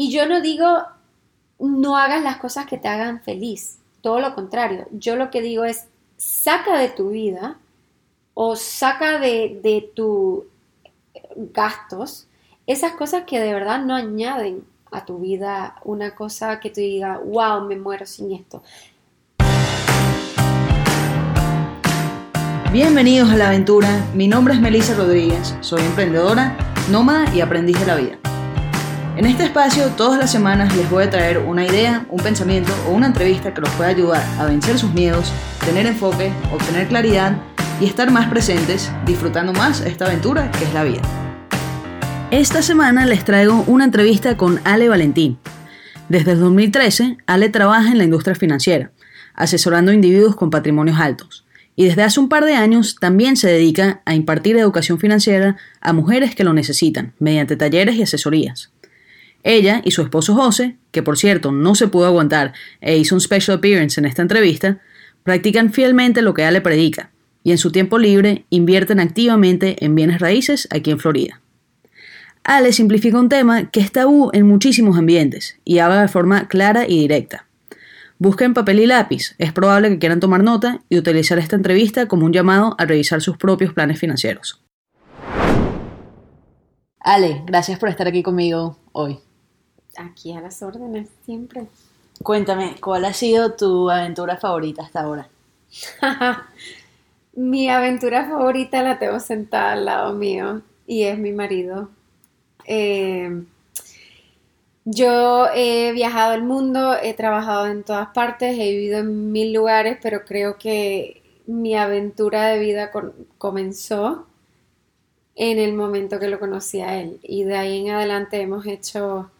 Y yo no digo no hagas las cosas que te hagan feliz, todo lo contrario. Yo lo que digo es saca de tu vida o saca de, de tus gastos esas cosas que de verdad no añaden a tu vida una cosa que te diga, wow, me muero sin esto. Bienvenidos a la aventura, mi nombre es Melissa Rodríguez, soy emprendedora, nómada y aprendiz de la vida. En este espacio todas las semanas les voy a traer una idea, un pensamiento o una entrevista que los pueda ayudar a vencer sus miedos, tener enfoque, obtener claridad y estar más presentes disfrutando más esta aventura que es la vida. Esta semana les traigo una entrevista con Ale Valentín. Desde el 2013, Ale trabaja en la industria financiera, asesorando individuos con patrimonios altos y desde hace un par de años también se dedica a impartir educación financiera a mujeres que lo necesitan, mediante talleres y asesorías. Ella y su esposo José, que por cierto no se pudo aguantar e hizo un special appearance en esta entrevista, practican fielmente lo que ella le predica y en su tiempo libre invierten activamente en bienes raíces aquí en Florida. Ale simplifica un tema que es tabú en muchísimos ambientes y habla de forma clara y directa. Busquen papel y lápiz, es probable que quieran tomar nota y utilizar esta entrevista como un llamado a revisar sus propios planes financieros. Ale, gracias por estar aquí conmigo hoy. Aquí a las órdenes, siempre. Cuéntame, ¿cuál ha sido tu aventura favorita hasta ahora? mi aventura favorita la tengo sentada al lado mío y es mi marido. Eh, yo he viajado el mundo, he trabajado en todas partes, he vivido en mil lugares, pero creo que mi aventura de vida comenzó en el momento que lo conocí a él. Y de ahí en adelante hemos hecho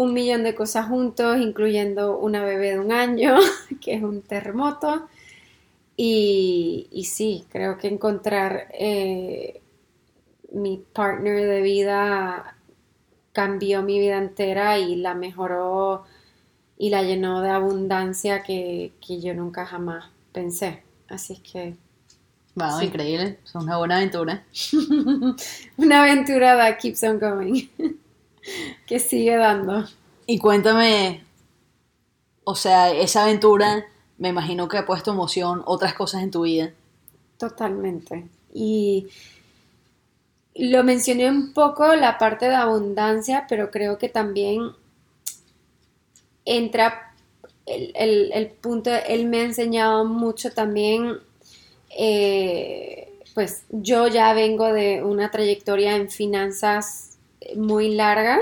un millón de cosas juntos, incluyendo una bebé de un año, que es un terremoto. Y, sí, creo que encontrar eh, mi partner de vida cambió mi vida entera y la mejoró y la llenó de abundancia que, yo nunca jamás pensé. Así es que... Wow, increíble. Es una buena aventura. una aventura that keeps on going. que sigue dando. Y cuéntame, o sea, esa aventura me imagino que ha puesto emoción otras cosas en tu vida. Totalmente. Y lo mencioné un poco la parte de abundancia, pero creo que también entra el, punto, él me ha enseñado mucho también, eh, pues yo ya vengo de una trayectoria en finanzas muy larga,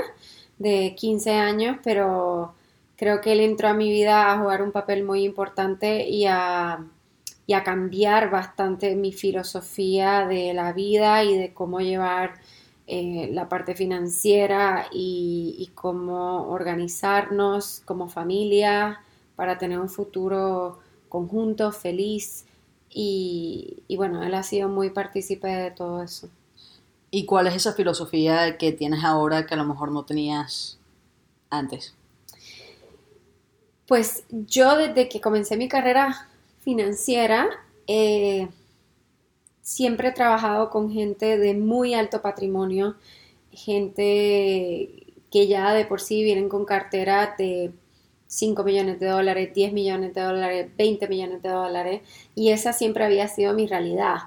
de 15 años, pero creo que él entró a mi vida a jugar un papel muy importante y a y a cambiar bastante mi filosofía de la vida y de cómo llevar eh, la parte financiera y, cómo organizarnos como familia para tener un futuro conjunto, feliz. Y, y bueno, él ha sido muy partícipe de todo eso. ¿Y cuál es esa filosofía que tienes ahora que a lo mejor no tenías antes? Pues yo desde que comencé mi carrera financiera, eh, siempre he trabajado con gente de muy alto patrimonio, gente que ya de por sí vienen con cartera de 5 millones de dólares, 10 millones de dólares, 20 millones de dólares, y esa siempre había sido mi realidad.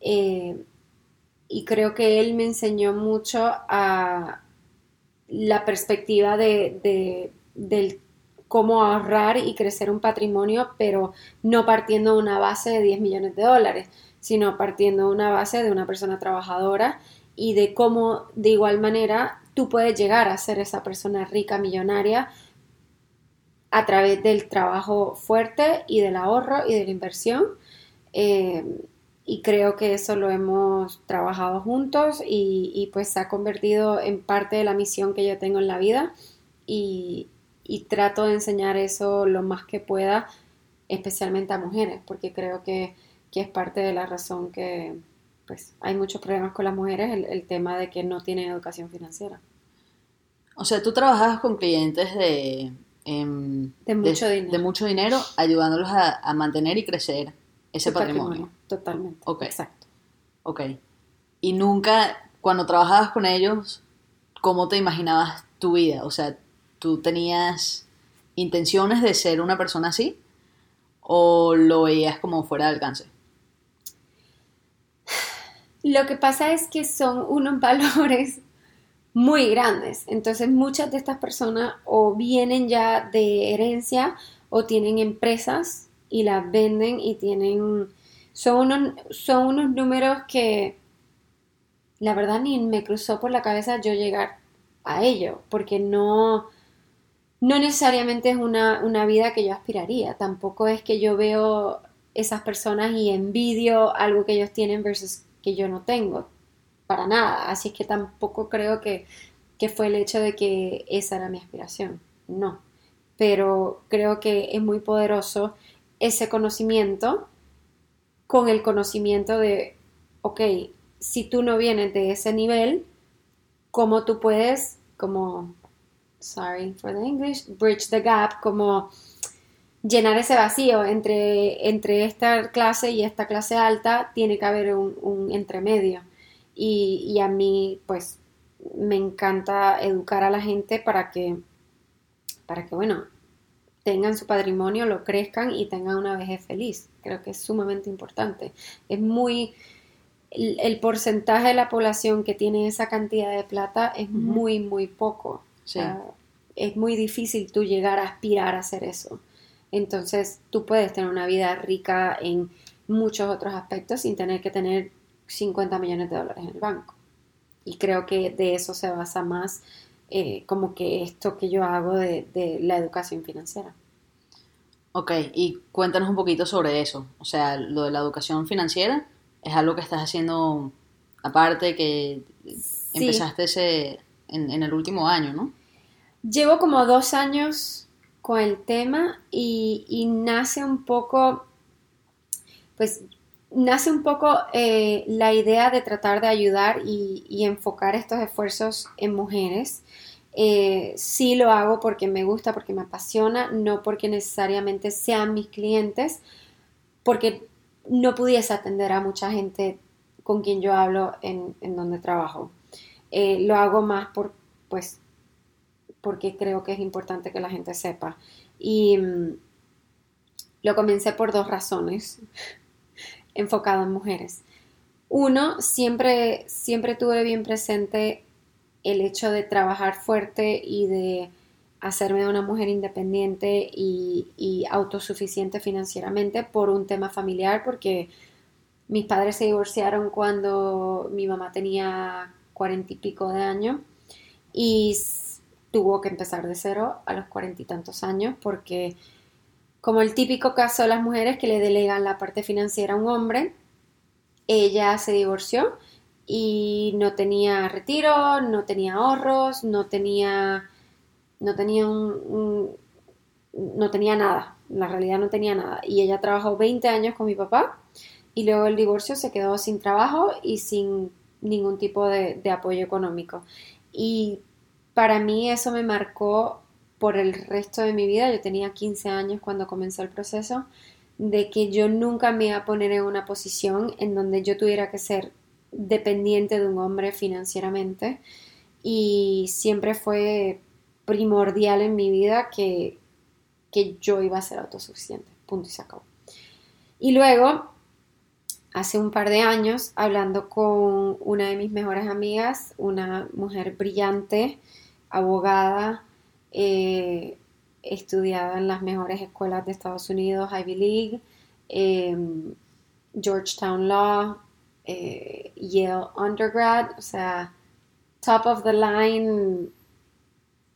Eh, y creo que él me enseñó mucho a la perspectiva de, del cómo ahorrar y crecer un patrimonio, pero no partiendo de una base de 10 millones de dólares, sino partiendo de una base de una persona trabajadora y de cómo de igual manera tú puedes llegar a ser esa persona rica, millonaria, a través del trabajo fuerte y del ahorro y de la inversión. Eh, y creo que eso lo hemos trabajado juntos y, y, pues se ha convertido en parte de la misión que yo tengo en la vida y, y trato de enseñar eso lo más que pueda, especialmente a mujeres, porque creo que, es parte de la razón que pues, hay muchos problemas con las mujeres, el, tema de que no tienen educación financiera. O sea, tú trabajas con clientes de... Em, de, mucho dinero. de mucho dinero, ayudándolos a, mantener y crecer ese patrimonio. Totalmente. Ok. Exacto. Ok. Y nunca, cuando trabajabas con ellos, ¿cómo te imaginabas tu vida? O sea, ¿tú tenías intenciones de ser una persona así? ¿O lo veías como fuera de alcance? Lo que pasa es que son unos valores muy grandes. Entonces muchas de estas personas o vienen ya de herencia o tienen empresas y las venden y tienen... Son unos, son unos números que la verdad ni me cruzó por la cabeza yo llegar a ello, porque no, no necesariamente es una, una vida que yo aspiraría, tampoco es que yo veo esas personas y envidio algo que ellos tienen versus que yo no tengo, para nada, así es que tampoco creo que, que fue el hecho de que esa era mi aspiración, no, pero creo que es muy poderoso ese conocimiento con el conocimiento de, ok, si tú no vienes de ese nivel, ¿cómo tú puedes, como, sorry for the English, bridge the gap, como llenar ese vacío entre, entre esta clase y esta clase alta, tiene que haber un, un entremedio. Y, y, a mí, pues, me encanta educar a la gente para que, para que, bueno, tengan su patrimonio, lo crezcan y tengan una vejez feliz. Creo que es sumamente importante. Es muy, el, porcentaje de la población que tiene esa cantidad de plata es muy, muy poco. es muy difícil tú llegar a aspirar a hacer eso. Entonces, tú puedes tener una vida rica en muchos otros aspectos sin tener que tener 50 millones de dólares en el banco. Y creo que de eso se basa más eh, como que esto que yo hago de, de la educación financiera. Ok, y cuéntanos un poquito sobre eso, o sea, lo de la educación financiera es algo que estás haciendo aparte, que empezaste ese, en, el último año, ¿no? Llevo como dos años con el tema y, nace un poco, pues nace un poco eh, la idea de tratar de ayudar y, enfocar estos esfuerzos en mujeres. Eh, sí lo hago porque me gusta, porque me apasiona, no porque necesariamente sean mis clientes, porque no pudiese atender a mucha gente con quien yo hablo en, donde trabajo. Eh, lo hago más por, pues, porque creo que es importante que la gente sepa. Y mm, lo comencé por dos razones, enfocado en mujeres. Uno, siempre, siempre tuve bien presente el hecho de trabajar fuerte y de hacerme una mujer independiente y, autosuficiente financieramente por un tema familiar, porque mis padres se divorciaron cuando mi mamá tenía cuarenta y pico de años y tuvo que empezar de cero a los cuarenta y tantos años porque como el típico caso de las mujeres que le delegan la parte financiera a un hombre, ella se divorció y no tenía retiro, no tenía ahorros, no tenía no tenía un, no tenía nada, la realidad no tenía nada. Y ella trabajó 20 años con mi papá y luego el divorcio se quedó sin trabajo y sin ningún tipo de, apoyo económico. Y para mí eso me marcó por el resto de mi vida. Yo tenía 15 años cuando comenzó el proceso de que yo nunca me iba a poner en una posición en donde yo tuviera que ser dependiente de un hombre financieramente y siempre fue primordial en mi vida que, yo iba a ser autosuficiente. Punto y se acabó. Y luego, hace un par de años, hablando con una de mis mejores amigas, una mujer brillante, abogada, eh, estudiada en las mejores escuelas de Estados Unidos, Ivy League, em, Georgetown Law, eh, Yale Undergrad, o sea, top of the line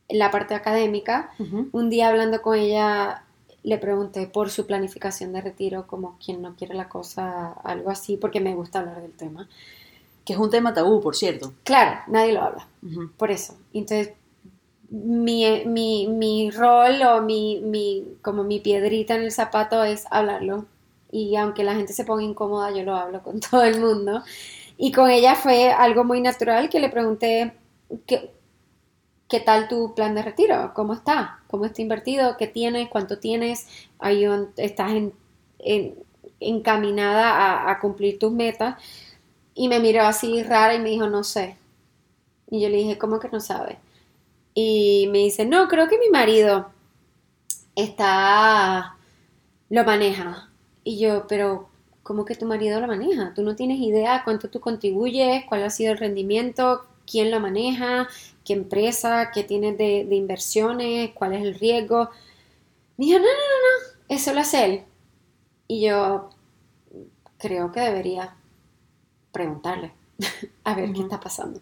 la parte académica. Un día hablando con ella le pregunté por su planificación de retiro, como quien no quiere la cosa, algo así, porque me gusta hablar del tema. Que es un tema tabú, por cierto. Claro, nadie lo habla, por eso. Entonces, mi, mi, mi rol o mi, mi, como mi piedrita en el zapato es hablarlo. Y aunque la gente se ponga incómoda, yo lo hablo con todo el mundo. Y con ella fue algo muy natural que le pregunté, que, ¿Qué tal tu plan de retiro? ¿Cómo está? ¿Cómo está invertido? ¿Qué tienes? ¿Cuánto tienes? Ahí estás encaminada a, cumplir tus metas. Y me miró así rara y me dijo, no sé. Y yo le dije, ¿cómo que no sabe? Y me dice, no, creo que mi marido está, lo maneja. Y yo, pero ¿cómo que tu marido lo maneja? Tú no tienes idea cuánto tú contribuyes, cuál ha sido el rendimiento, quién lo maneja, qué empresa, qué tienes de, de inversiones, cuál es el riesgo. Me dijo, no, no, no, no, eso lo hace él. Y yo creo que debería preguntarle a ver qué está pasando.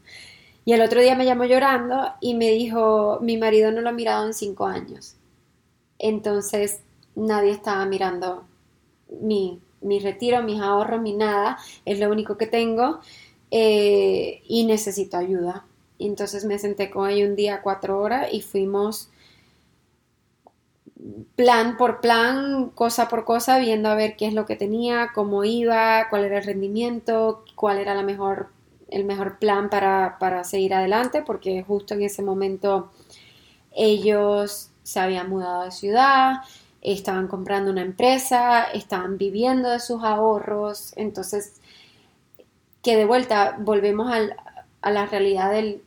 Y el otro día me llamó llorando y me dijo, mi marido no lo ha mirado en cinco años. Entonces nadie estaba mirando mi, mi retiro, mis ahorros, mi nada. Es lo único que tengo eh, y necesito ayuda. entonces me senté con ella un día cuatro horas y fuimos plan por plan, cosa por cosa, viendo a ver qué es lo que tenía, cómo iba, cuál era el rendimiento, cuál era la mejor, el mejor plan para, para seguir adelante, porque justo en ese momento ellos se habían mudado de ciudad, estaban comprando una empresa, estaban viviendo de sus ahorros, entonces que de vuelta volvemos a la realidad del,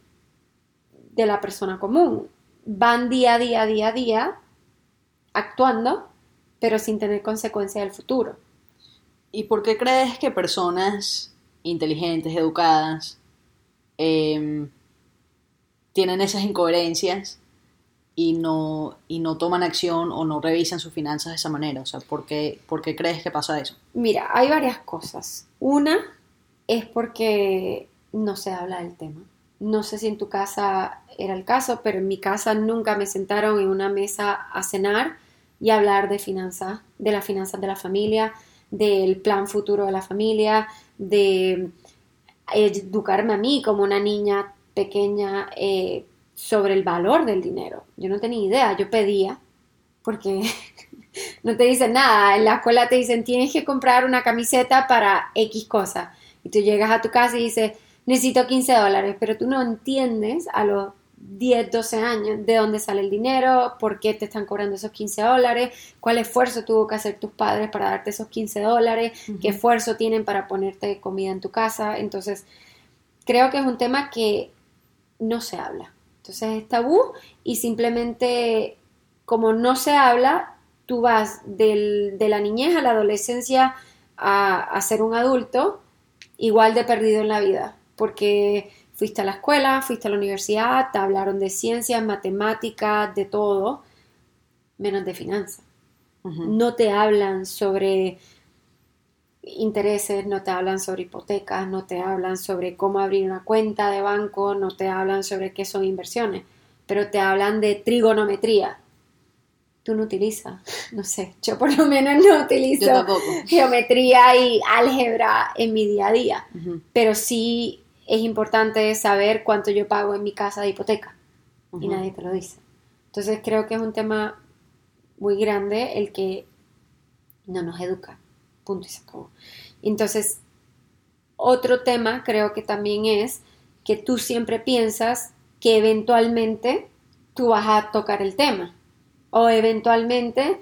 de la persona común. Van día a día, día a día, actuando, pero sin tener consecuencias del futuro. ¿Y por qué crees que personas inteligentes, educadas, em, tienen esas incoherencias y no, y no toman acción o no revisan sus finanzas de esa manera? O sea, ¿por qué, ¿por qué crees que pasa eso? Mira, hay varias cosas. Una es porque no se habla del tema. No sé si en tu casa era el caso, pero en mi casa nunca me sentaron en una mesa a cenar y hablar de finanzas, de las finanzas de la familia, del plan futuro de la familia, de educarme a mí como una niña pequeña eh, sobre el valor del dinero. Yo no tenía idea, yo pedía, porque no te dicen nada. En la escuela te dicen tienes que comprar una camiseta para X cosa. Y tú llegas a tu casa y dices necesito 15 dólares, pero tú no entiendes a los 10, 12 años, de dónde sale el dinero, por qué te están cobrando esos 15 dólares, cuál esfuerzo tuvo que hacer tus padres para darte esos 15 dólares, qué esfuerzo tienen para ponerte comida en tu casa. Entonces, creo que es un tema que no se habla. Entonces es tabú y simplemente como no se habla, tú vas de la niñez a la adolescencia a, a ser un adulto igual de perdido en la vida, porque Fuiste a la escuela, fuiste a la universidad, te hablaron de ciencias, matemáticas, de todo, menos de finanzas. No te hablan sobre intereses, no te hablan sobre hipotecas, no te hablan sobre cómo abrir una cuenta de banco, no te hablan sobre qué son inversiones, pero te hablan de trigonometría. Tú no utilizas, no sé, yo por lo menos no utilizo geometría y álgebra en mi día a día, pero sí es importante saber cuánto yo pago en mi casa de hipoteca y nadie te lo dice. Entonces creo que es un tema muy grande el que no nos educa. Punto y se acabó. Entonces, otro tema creo que también es que tú siempre piensas que eventualmente tú vas a tocar el tema o eventualmente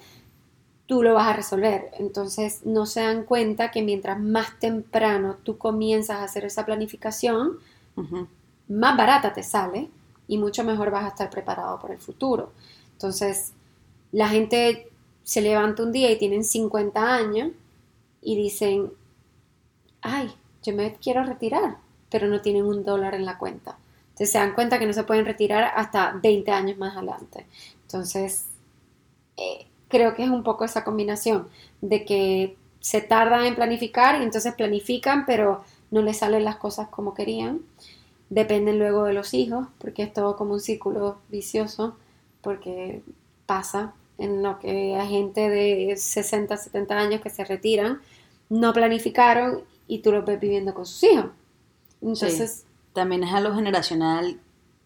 tú lo vas a resolver. Entonces no se dan cuenta que mientras más temprano tú comienzas a hacer esa planificación, más barata te sale y mucho mejor vas a estar preparado por el futuro. Entonces la gente se levanta un día y tienen 50 años y dicen, ay, yo me quiero retirar, pero no tienen un dólar en la cuenta. Entonces se dan cuenta que no se pueden retirar hasta 20 años más adelante. Entonces, eh, creo que es un poco esa combinación de que se tardan en planificar y entonces planifican, pero no les salen las cosas como querían. Dependen luego de los hijos, porque es todo como un círculo vicioso, porque pasa en lo que hay gente de 60, 70 años que se retiran, no planificaron y tú lo ves viviendo con sus hijos. Entonces, también es algo generacional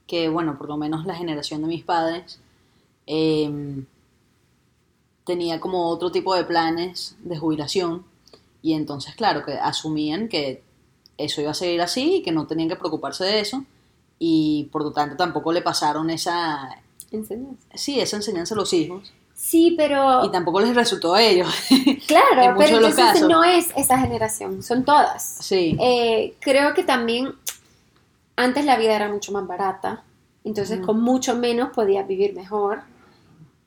que, bueno, por lo menos la generación de mis padres, eh, tenía como otro tipo de planes de jubilación y entonces, claro, que asumían que eso iba a seguir así y que no tenían que preocuparse de eso y por lo tanto tampoco le pasaron esa enseñanza. Sí, esa enseñanza a los hijos. Sí, pero... Y tampoco les resultó a ellos. Claro, pero entonces no es esa generación, son todas. Sí. Eh, creo que también antes la vida era mucho más barata Entonces, con mucho menos podías vivir mejor.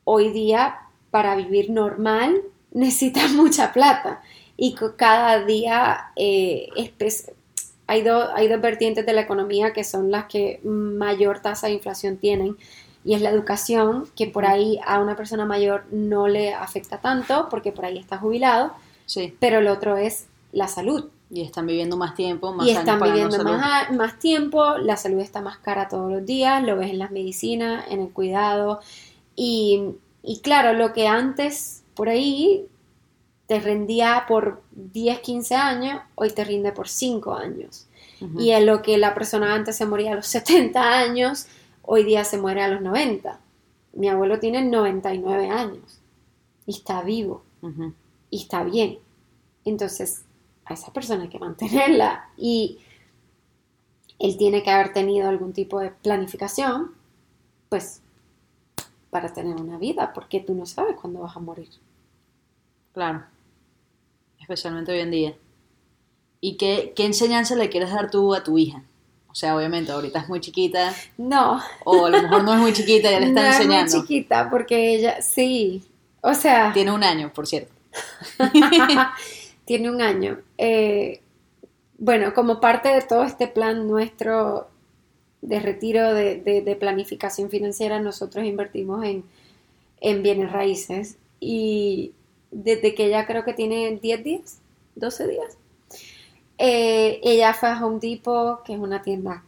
Hoy día, para vivir normal, necesitas mucha plata. Y cada día eh, hay, do- hay dos vertientes de la economía que son las que mayor tasa de inflación tienen. Y es la educación, que por ahí a una persona mayor no le afecta tanto, porque por ahí está jubilado. Sí. Pero el otro es la salud. Y están viviendo más tiempo, más Y años están pagando viviendo más, tiempo, la salud está más cara todos los días, lo ves en las medicinas, en el cuidado. Y, y claro, lo que antes por ahí te rendía por 10, 15 años, hoy te rinde por 5 años. Y en lo que la persona antes se moría a los 70 años, hoy día se muere a los 90. Mi abuelo tiene 99 años y está vivo y está bien. Entonces, a esa persona hay que mantenerla y él tiene que haber tenido algún tipo de planificación, pues, para tener una vida, porque tú no sabes cuándo vas a morir. Claro. Especialmente hoy en día. ¿Y qué, qué enseñanza le quieres dar tú a tu hija? O sea, obviamente, ahorita es muy chiquita, No, o a lo mejor no es muy chiquita, ya le no están es muy enseñando. chiquita, porque ella, sí, o sea, Tiene un año, por cierto. tiene un año. Eh, bueno, como parte de todo este plan nuestro de retiro de, de- de planificación financiera, nosotros invertimos en, en bienes raíces y desde que ella creo que tiene 10 días, 12 días, eh, ella fue a Home Depot, que es una tienda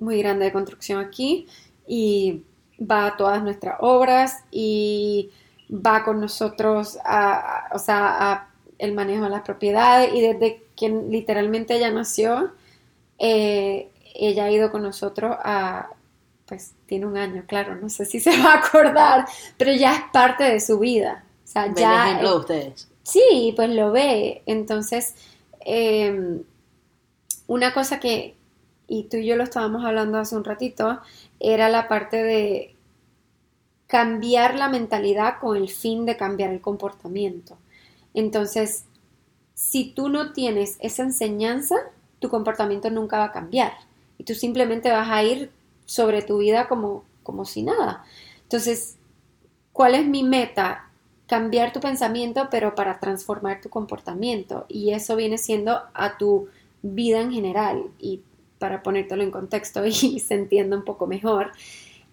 muy grande de construcción aquí, y va a todas nuestras obras y va con nosotros a, a- o sea, a el manejo de las propiedades y desde que literalmente ella nació, eh, ella ha ido con nosotros a, pues tiene un año, claro, no sé si se va a acordar, pero ya es parte de su vida. O sea, el ya ejemplo de ustedes. Sí, pues lo ve. Entonces, eh, una cosa que, y tú y yo lo estábamos hablando hace un ratito, era la parte de cambiar la mentalidad con el fin de cambiar el comportamiento. Entonces, si tú no tienes esa enseñanza, tu comportamiento nunca va a cambiar. Y tú simplemente vas a ir sobre tu vida como, como si nada. Entonces, ¿cuál es mi meta? Cambiar tu pensamiento, pero para transformar tu comportamiento. Y eso viene siendo a tu vida en general. Y para ponértelo en contexto y se entienda un poco mejor,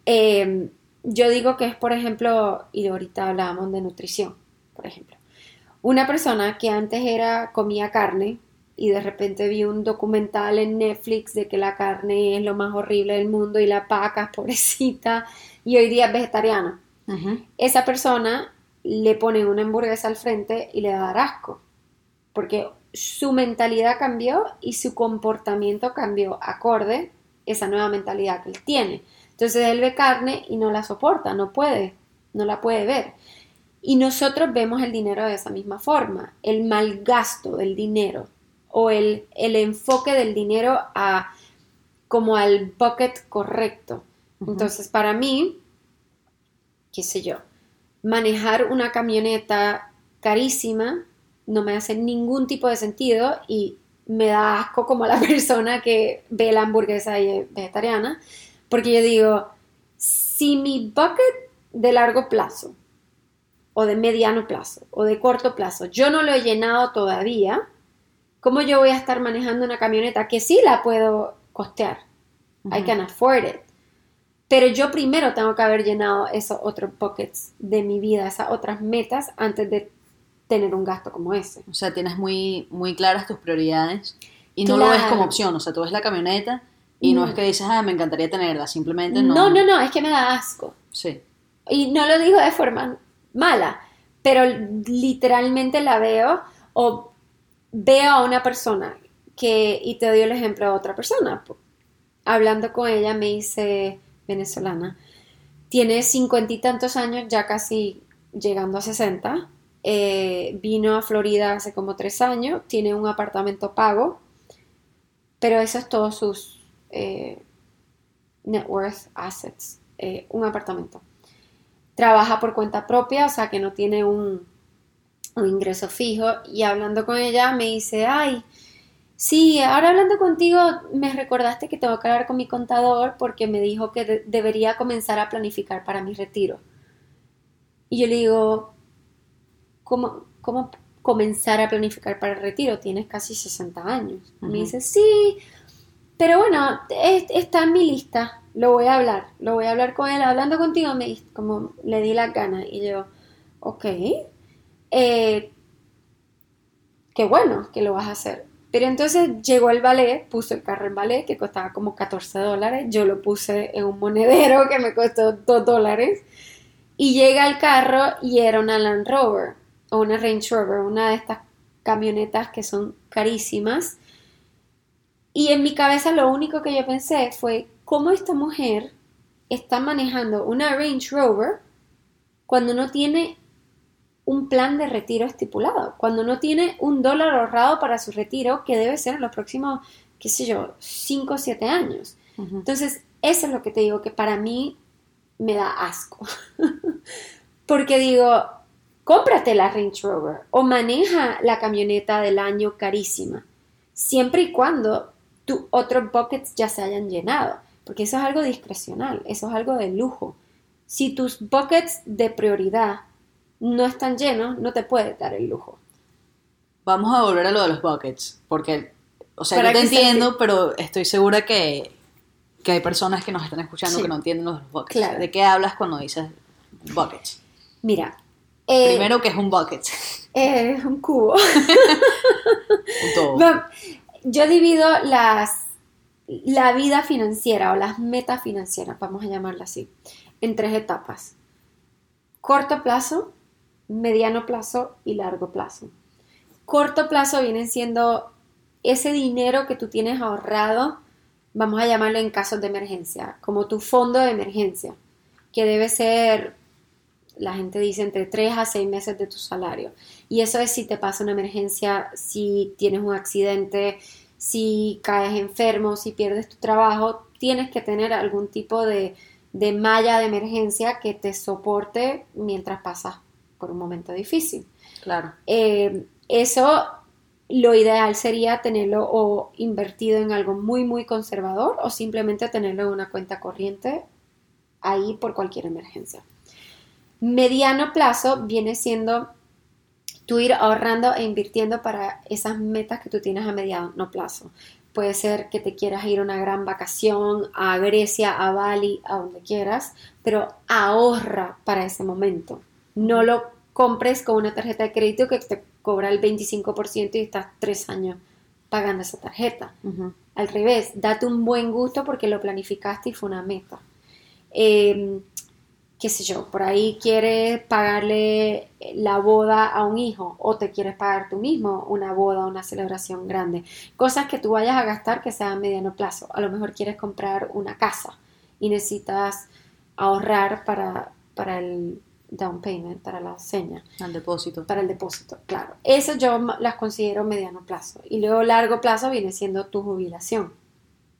eh, yo digo que es, por ejemplo, y ahorita hablábamos de nutrición, por ejemplo. Una persona que antes era comía carne y de repente vi un documental en Netflix de que la carne es lo más horrible del mundo y la paca es pobrecita y hoy día es vegetariana. Esa persona le pone una hamburguesa al frente y le va a dar asco porque su mentalidad cambió y su comportamiento cambió acorde esa nueva mentalidad que él tiene. Entonces él ve carne y no la soporta, no puede, no la puede ver. Y nosotros vemos el dinero de esa misma forma, el mal gasto del dinero o el, el enfoque del dinero a como al bucket correcto. Entonces para mí, qué sé yo, manejar una camioneta carísima no me hace ningún tipo de sentido y me da asco como la persona que ve la hamburguesa y es vegetariana, porque yo digo, si mi bucket de largo plazo, o de mediano plazo, o de corto plazo, yo no lo he llenado todavía, ¿cómo yo voy a estar manejando una camioneta que sí la puedo costear? I can afford it. Pero yo primero tengo que haber llenado esos otros buckets de mi vida, esas otras metas, antes de tener un gasto como ese. O sea, tienes muy, muy claras tus prioridades y no lo ves como opción. O sea, tú ves la camioneta y no Mm. es que dices, ah, me encantaría tenerla. Simplemente no. No, no, no, es que me da asco. Sí. Y no lo digo de forma mala, pero literalmente la veo o veo a una persona que, y te doy el ejemplo de otra persona, hablando con ella me dice venezolana, tiene cincuenta y tantos años, ya casi llegando a 60, eh, vino a Florida hace como tres años, tiene un apartamento pago, pero eso es todos sus eh, net worth assets, eh, un apartamento trabaja por cuenta propia, o sea que no tiene un, un ingreso fijo. Y hablando con ella me dice, ay, Sí, ahora hablando contigo, me recordaste que tengo que hablar con mi contador porque me dijo que de- debería comenzar a planificar para mi retiro. Y yo le digo, ¿cómo, cómo comenzar a planificar para el retiro? Tienes casi 60 años. Me Ujú. dice, sí, pero bueno, es- está en mi lista, lo voy a hablar, lo voy a hablar con él. Hablando contigo, me, di- como le di la gana y yo, ok, eh, qué bueno que lo vas a hacer. Pero entonces llegó el ballet, puso el carro en ballet que costaba como 14 dólares, yo lo puse en un monedero que me costó 2 dólares y llega el carro y era una Land Rover o una Range Rover, una de estas camionetas que son carísimas. Y en mi cabeza lo único que yo pensé fue cómo esta mujer está manejando una Range Rover cuando no tiene un plan de retiro estipulado, cuando no tiene un dólar ahorrado para su retiro, que debe ser en los próximos, qué sé yo, 5 o 7 años. Entonces, eso es lo que te digo, que para mí me da asco. Porque digo, cómprate la Range Rover o maneja la camioneta del año carísima, siempre y cuando tus otros buckets ya se hayan llenado, porque eso es algo discrecional, eso es algo de lujo. Si tus buckets de prioridad no están llenos, no te puedes dar el lujo. Vamos a volver a lo de los buckets, porque, o sea, yo te que se entiendo, pero estoy segura que, que hay personas que nos están escuchando Sí. que no entienden los buckets. Claro. ¿De qué hablas cuando dices buckets? Mira, eh, Primero, ¿qué es un bucket? es un cubo. Un todo. Yo divido las, la vida financiera o las metas financieras, vamos a llamarla así, en tres etapas. Corto plazo, mediano plazo y largo plazo. Corto plazo viene siendo ese dinero que tú tienes ahorrado, vamos a llamarlo en casos de emergencia, como tu fondo de emergencia, que debe ser, la gente dice, entre 3 a 6 meses de tu salario. Y eso es si te pasa una emergencia, si tienes un accidente, si caes enfermo, si pierdes tu trabajo, tienes que tener algún tipo de, de malla de emergencia que te soporte mientras pasas por un momento difícil. Claro. Eh, eso lo ideal sería tenerlo o invertido en algo muy, muy conservador o simplemente tenerlo en una cuenta corriente ahí por cualquier emergencia. Mediano plazo viene siendo tú ir ahorrando e invirtiendo para esas metas que tú tienes a mediano plazo. Puede ser que te quieras ir a una gran vacación a Grecia, a Bali, a donde quieras, pero ahorra para ese momento. No lo compres con una tarjeta de crédito que te cobra el 25% y estás tres años pagando esa tarjeta. Al revés, date un buen gusto porque lo planificaste y fue una meta. Eh, qué sé yo, por ahí quieres pagarle la boda a un hijo o te quieres pagar tú mismo una boda, una celebración grande. Cosas que tú vayas a gastar que sean a mediano plazo. A lo mejor quieres comprar una casa y necesitas ahorrar para, para el down payment, para la seña Al depósito. para el depósito, claro. Eso yo las considero mediano plazo. Y luego largo plazo viene siendo tu jubilación.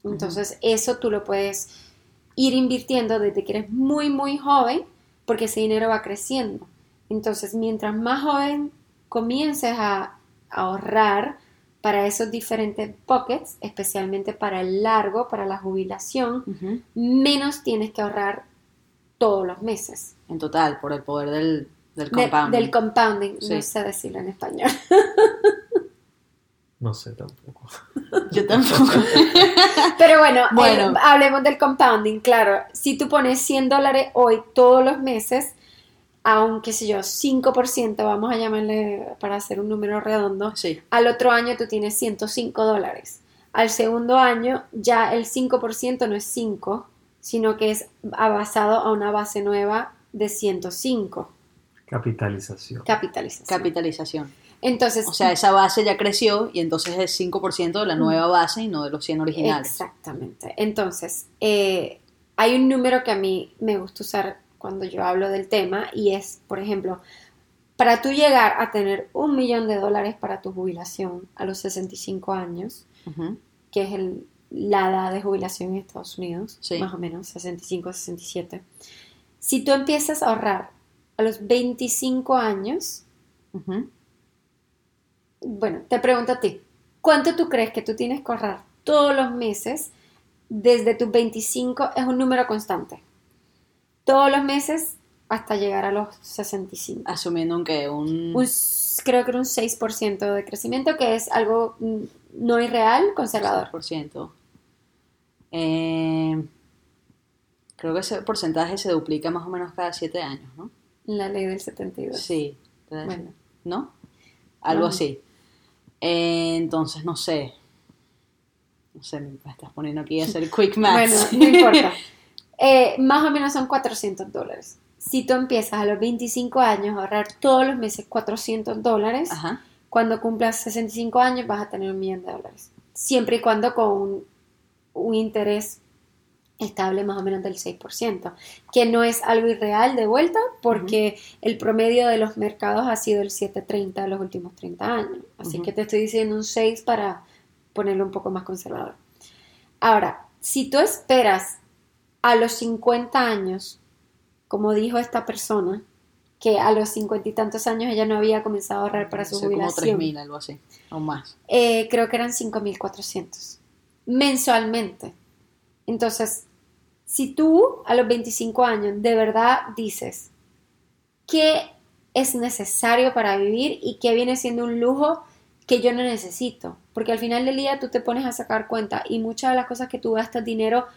Entonces, eso tú lo puedes ir invirtiendo desde que eres muy, muy joven, porque ese dinero va creciendo. Entonces, mientras más joven comiences a ahorrar para esos diferentes pockets, especialmente para el largo, para la jubilación, menos tienes que ahorrar todos los meses. En total, por el poder del, del De- compounding. del compounding, Sí. no sé decirlo en español. No sé tampoco. Yo tampoco. Pero bueno, Bueno. el- hablemos del compounding, claro. Si tú pones 100 dólares hoy todos los meses, a un, qué sé yo, 5%, vamos a llamarle para hacer un número redondo, Sí. al otro año tú tienes 105 dólares. Al segundo año ya el 5% no es 5, sino que es basado a una base nueva de 105 Capitalización. capitalización. Capitalización. Entonces, O sea, esa base ya creció y entonces es 5% de la nueva base y no de los 100 originales. Exactamente. Entonces, eh, hay un número que a mí me gusta usar cuando yo hablo del tema y es, por ejemplo, para tú llegar a tener un millón de dólares para tu jubilación a los 65 años, que es el- la edad de jubilación en Estados Unidos, Sí. más o menos 65, 67. Si tú empiezas a ahorrar a los 25 años, bueno, te pregunto a ti, ¿Cuánto tú crees que tú tienes que ahorrar todos los meses desde tus 25? Es un número constante. Todos los meses hasta llegar a los 65. Asumiendo que un... Creo que era un 6% de crecimiento, que es algo mm, no irreal, conservador. 6%. Eh, creo que ese porcentaje se duplica más o menos cada 7 años, ¿no? La ley del 72. Sí. entonces, Bueno. ¿No? Algo No. así. Eh, entonces, no sé. No sé, me estás poniendo aquí a hacer quick Bueno, maths. no importa. Eh, más o menos son 400 dólares. Si tú empiezas a los 25 años a ahorrar todos los meses 400 dólares, Ajá. cuando cumplas 65 años vas a tener un millón de dólares. Siempre y cuando con un, interés estable más o menos del 6%, que no es algo irreal de vuelta porque el promedio de los mercados ha sido el 7.30 de los últimos 30 años. Así que te estoy diciendo un 6 para ponerlo un poco más conservador. Ahora, si tú esperas a los 50 años, como dijo esta persona, que a los 50 y tantos años ella no había comenzado a ahorrar para su como jubilación. 3.000, algo así. O más. Eh, creo que eran 5.400 mensualmente. Entonces, si tú a los 25 años de verdad dices qué es necesario para vivir y qué viene siendo un lujo que yo no necesito, porque al final del día tú te pones a sacar cuenta y muchas de las cosas que tú gastas dinero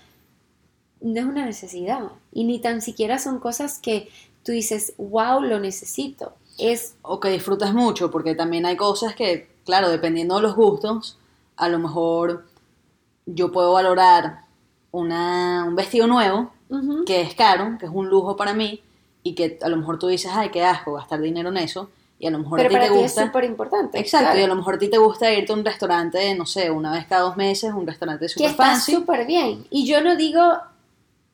no es una necesidad y ni tan siquiera son cosas que tú dices, wow, lo necesito. Es O que disfrutas mucho, porque también hay cosas que, claro, dependiendo de los gustos, a lo mejor yo puedo valorar una, un vestido nuevo, que es caro, que es un lujo para mí, y que a lo mejor tú dices, ay, qué asco gastar dinero en eso, y a lo mejor pero a ti para te ti es gusta. súper importante. Exacto, claro. y a lo mejor a ti te gusta irte a un restaurante, no sé, una vez cada dos meses, un restaurante que está fancy. súper bien. Y yo no digo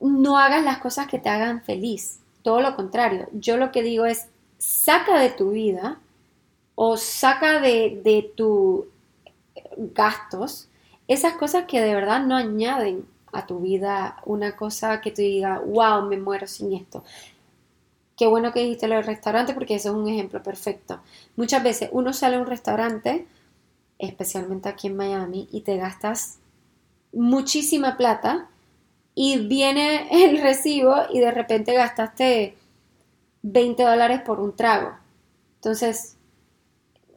no hagas las cosas que te hagan feliz, todo lo contrario. Yo lo que digo es saca de tu vida o saca de, de tus gastos esas cosas que de verdad no añaden a tu vida una cosa que tú digas, wow, me muero sin esto. Qué bueno que dijiste lo del restaurante porque eso es un ejemplo perfecto. Muchas veces uno sale a un restaurante, especialmente aquí en Miami, y te gastas muchísima plata y viene el recibo y de repente gastaste 20 dólares por un trago. Entonces,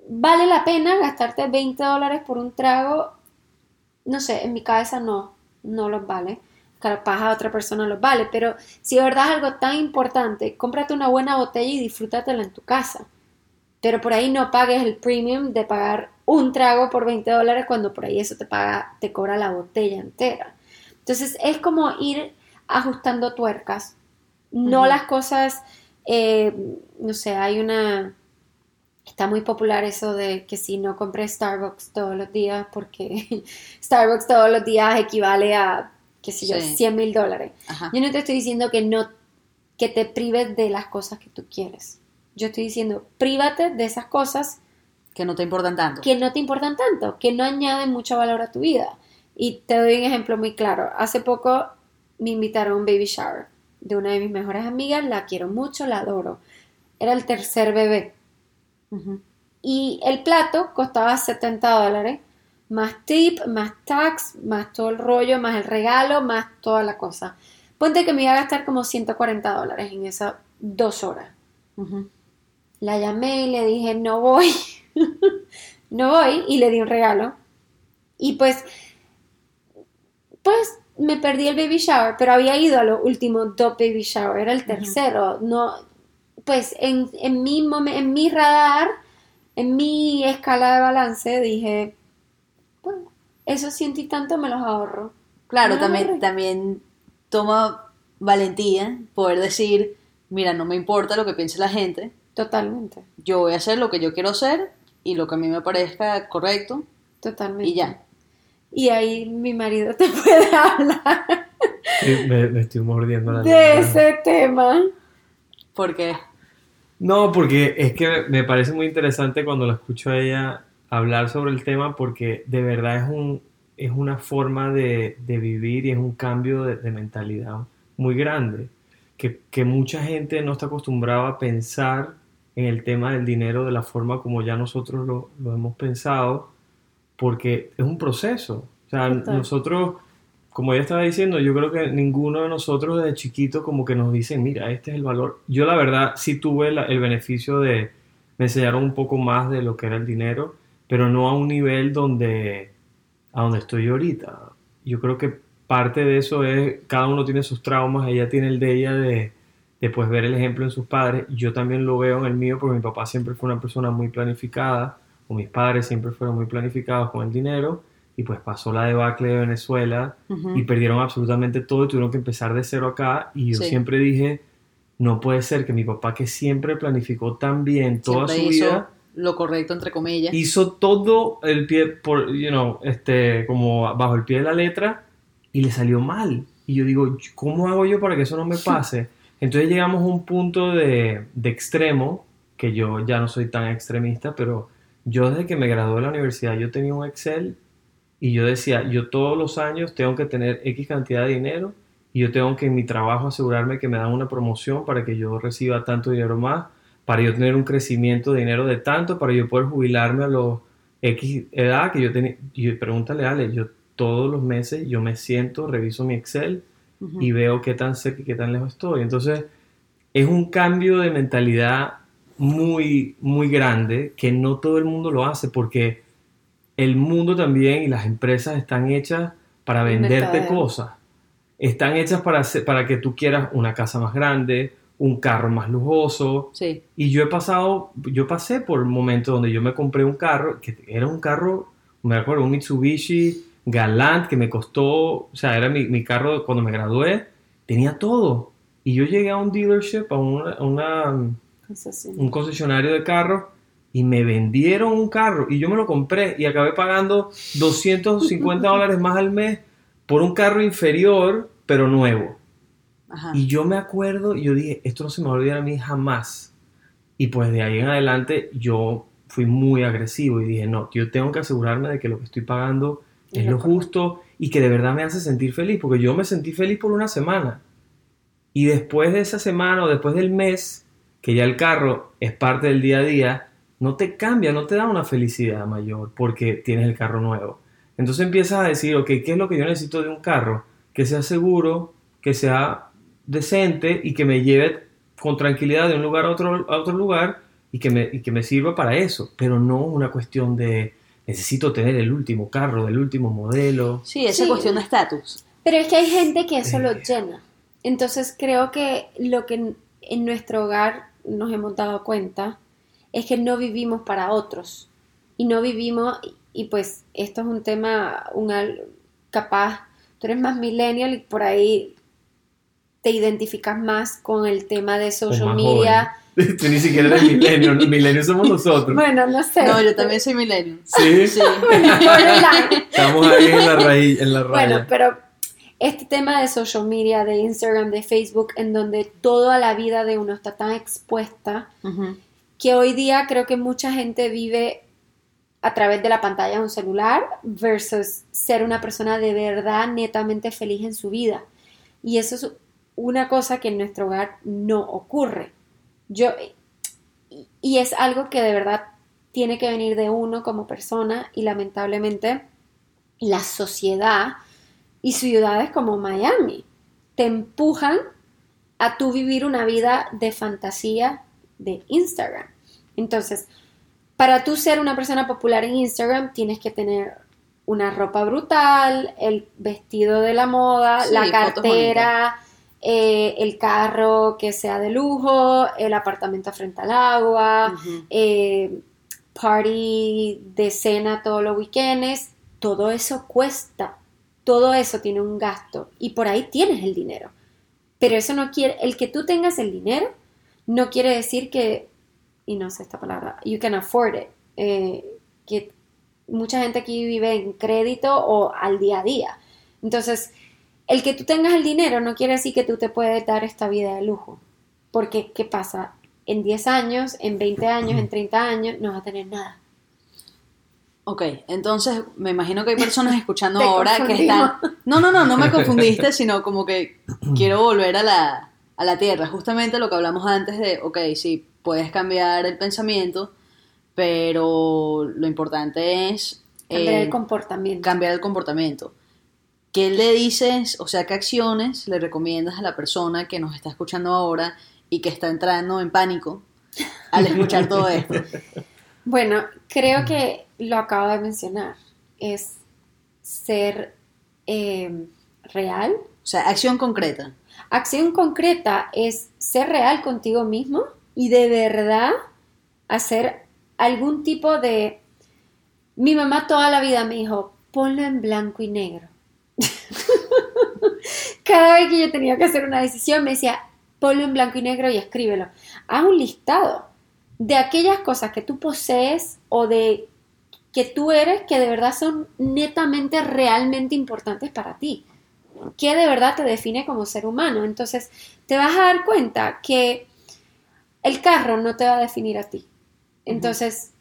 ¿vale la pena gastarte 20 dólares por un trago? No sé, en mi cabeza no, no los vale. Capaz a otra persona los vale, pero si de verdad es algo tan importante, cómprate una buena botella y disfrútatela en tu casa. Pero por ahí no pagues el premium de pagar un trago por 20 dólares cuando por ahí eso te paga, te cobra la botella entera. Entonces es como ir ajustando tuercas, no las cosas, eh, no sé, hay una, está muy popular eso de que si no compré Starbucks todos los días, porque Starbucks todos los días equivale a, qué sé yo, Sí. 100 mil dólares. Ajá. Yo no te estoy diciendo que no, que te prives de las cosas que tú quieres. Yo estoy diciendo, prívate de esas cosas Que no te importan tanto. que no te importan tanto, que no añaden mucho valor a tu vida. Y te doy un ejemplo muy claro. Hace poco me invitaron a un baby shower de una de mis mejores amigas, la quiero mucho, la adoro. Era el tercer bebé. Y el plato costaba 70 dólares, más tip, más tax, más todo el rollo, más el regalo, más toda la cosa. Ponte que me iba a gastar como 140 dólares en esas dos horas. La llamé y le dije, no voy, no voy, y le di un regalo. Y pues, pues me perdí el baby shower, pero había ido a los últimos dos baby shower, era el tercero. No, pues en, en, mi momen- en mi radar, en mi escala de balance, dije, bueno, esos ciento y tanto me los ahorro. Claro, No, también, también toma valentía poder decir, mira, no me importa lo que piense la gente, Totalmente, yo voy a hacer lo que yo quiero hacer y lo que a mí me parezca correcto totalmente. y ya. Y ahí mi marido te puede hablar Sí, me, me estoy mordiendo la de lengua. ese tema. Porque, No, porque es que me parece muy interesante cuando la escucho a ella hablar sobre el tema porque de verdad es un es una forma de, de vivir y es un cambio de, de mentalidad muy grande que, que mucha gente no está acostumbrada a pensar en el tema del dinero de la forma como ya nosotros lo, lo hemos pensado porque es un proceso. O sea, Total. nosotros, como ella estaba diciendo, yo creo que ninguno de nosotros desde chiquito como que nos dicen, mira, este es el valor. Yo la verdad sí tuve el beneficio de, me enseñaron un poco más de lo que era el dinero, pero no a un nivel donde, a donde estoy ahorita. Yo creo que parte de eso es, cada uno tiene sus traumas, ella tiene el de ella de, de ver el ejemplo en sus padres, yo también lo veo en el mío porque mi papá siempre fue una persona muy planificada, o mis padres siempre fueron muy planificados con el dinero, y pues pasó la debacle de Venezuela y perdieron absolutamente todo y tuvieron que empezar de cero acá, y yo Sí. siempre dije, no puede ser que mi papá que siempre planificó tan bien toda Siempre su hizo vida, lo correcto, entre comillas. hizo todo el pie por, you know, este, como bajo el pie de la letra y le salió mal. Y yo digo, ¿cómo hago yo para que eso no me pase? Entonces llegamos a un punto de, de extremo, que yo ya no soy tan extremista, pero yo desde que me gradué de la universidad, yo tenía un Excel y yo decía, yo todos los años tengo que tener X cantidad de dinero y yo tengo que en mi trabajo asegurarme que me dan una promoción para que yo reciba tanto dinero más, para yo tener un crecimiento de dinero de tanto, para yo poder jubilarme a los X edad que yo tenía. Y pregúntale Ale, yo todos los meses yo me siento, reviso mi Excel y veo qué tan cerca y qué tan lejos estoy. Entonces, es un cambio de mentalidad muy, muy grande que no todo el mundo lo hace porque el mundo también y las empresas están hechas para Un venderte cosas. Están hechas para, hacer- para que tú quieras una casa más grande, un carro más lujoso. Sí, Y yo he pasado, yo pasé por momentos donde yo me compré un carro, que era un carro, me acuerdo, un Mitsubishi Galant que me costó, o sea, era mi, mi carro cuando me gradué, tenía todo. Y yo llegué a un dealership, a una, a una- Concesión. un concesionario de carros, y me vendieron un carro y yo me lo compré y acabé pagando 250 dólares más al mes por un carro inferior, pero nuevo. ajá. Y yo me acuerdo, y yo dije, esto no se me va a olvidar a mí jamás. Y pues de ahí en adelante yo fui muy agresivo y dije, no, yo tengo que asegurarme de que lo que estoy pagando Es lo justo y que de verdad me hace sentir feliz, porque yo me sentí feliz por una semana. Y después de esa semana o después del mes, que ya el carro es parte del día a día, no te cambia, no te da una felicidad mayor porque tienes el carro nuevo. Entonces empiezas a decir, ok, ¿qué es lo que yo necesito de un carro? Que sea seguro, que sea decente y que me lleve con tranquilidad de un lugar a otro, a otro lugar y que, me, y que me sirva para eso, pero no una cuestión de necesito tener el último carro, del último modelo. Sí, esa Sí. cuestión de estatus. Pero es que hay gente que eso lo Eh. llena. Entonces creo que lo que en, en nuestro hogar nos hemos dado cuenta es que no vivimos para otros. Y no vivimos, y, pues esto es un tema, un capaz, tú eres más millennial y por ahí te identificas más con el tema de O social media. joven. Tú ni siquiera eres milenio, milenio somos nosotros. Bueno, no sé. No, yo también soy millennial. Sí, Sí. Estamos ahí en la raíz, en la raya. Bueno, pero este tema de social media, de Instagram, de Facebook, en donde toda la vida de uno está tan expuesta, Ujú. Que hoy día creo que mucha gente vive a través de la pantalla de un celular versus ser una persona de verdad netamente feliz en su vida. Y eso es una cosa que en nuestro hogar no ocurre. Yo, y- es algo que de verdad tiene que venir de uno como persona y lamentablemente la sociedad y ciudades como Miami te empujan a tú vivir una vida de fantasía de Instagram. Entonces, para tú ser una persona popular en Instagram, tienes que tener una ropa brutal, el vestido de la moda, Sí, la cartera, eh, el carro que sea de lujo, el apartamento frente al agua, eh, party de cena todos los weekends, todo eso cuesta, todo eso tiene un gasto. Y por ahí tienes el dinero. Pero eso no quiere, el que tú tengas el dinero no quiere decir que, y no sé esta palabra, you can afford it, eh, que mucha gente aquí vive en crédito o al día a día. Entonces, el que tú tengas el dinero no quiere decir que tú te puedes dar esta vida de lujo. Porque, ¿qué pasa? En 10 años, en 20 años, en 30 años, no vas a tener nada. Ok, entonces me imagino que hay personas escuchando ahora que están... No, no, no, no me confundiste, sino como que quiero volver a la, a la tierra. Justamente lo que hablamos antes de, ok, sí, puedes cambiar el pensamiento, pero lo importante es Cambiar eh, el comportamiento. cambiar el comportamiento. ¿Qué le dices, o sea, qué acciones le recomiendas a la persona que nos está escuchando ahora y que está entrando en pánico al escuchar todo esto? Bueno, creo que lo acabo de mencionar. Es ser eh, real. O sea, acción concreta. Acción concreta es ser real contigo mismo y de verdad hacer algún tipo de... Mi mamá toda la vida me dijo, ponlo en blanco y negro. Cada vez que yo tenía que hacer una decisión me decía, ponlo en blanco y negro y escríbelo. Haz un listado de aquellas cosas que tú posees o de que tú eres que de verdad son netamente, realmente importantes para ti. Que de verdad te define como ser humano. Entonces, te vas a dar cuenta que el carro no te va a definir a ti. Entonces,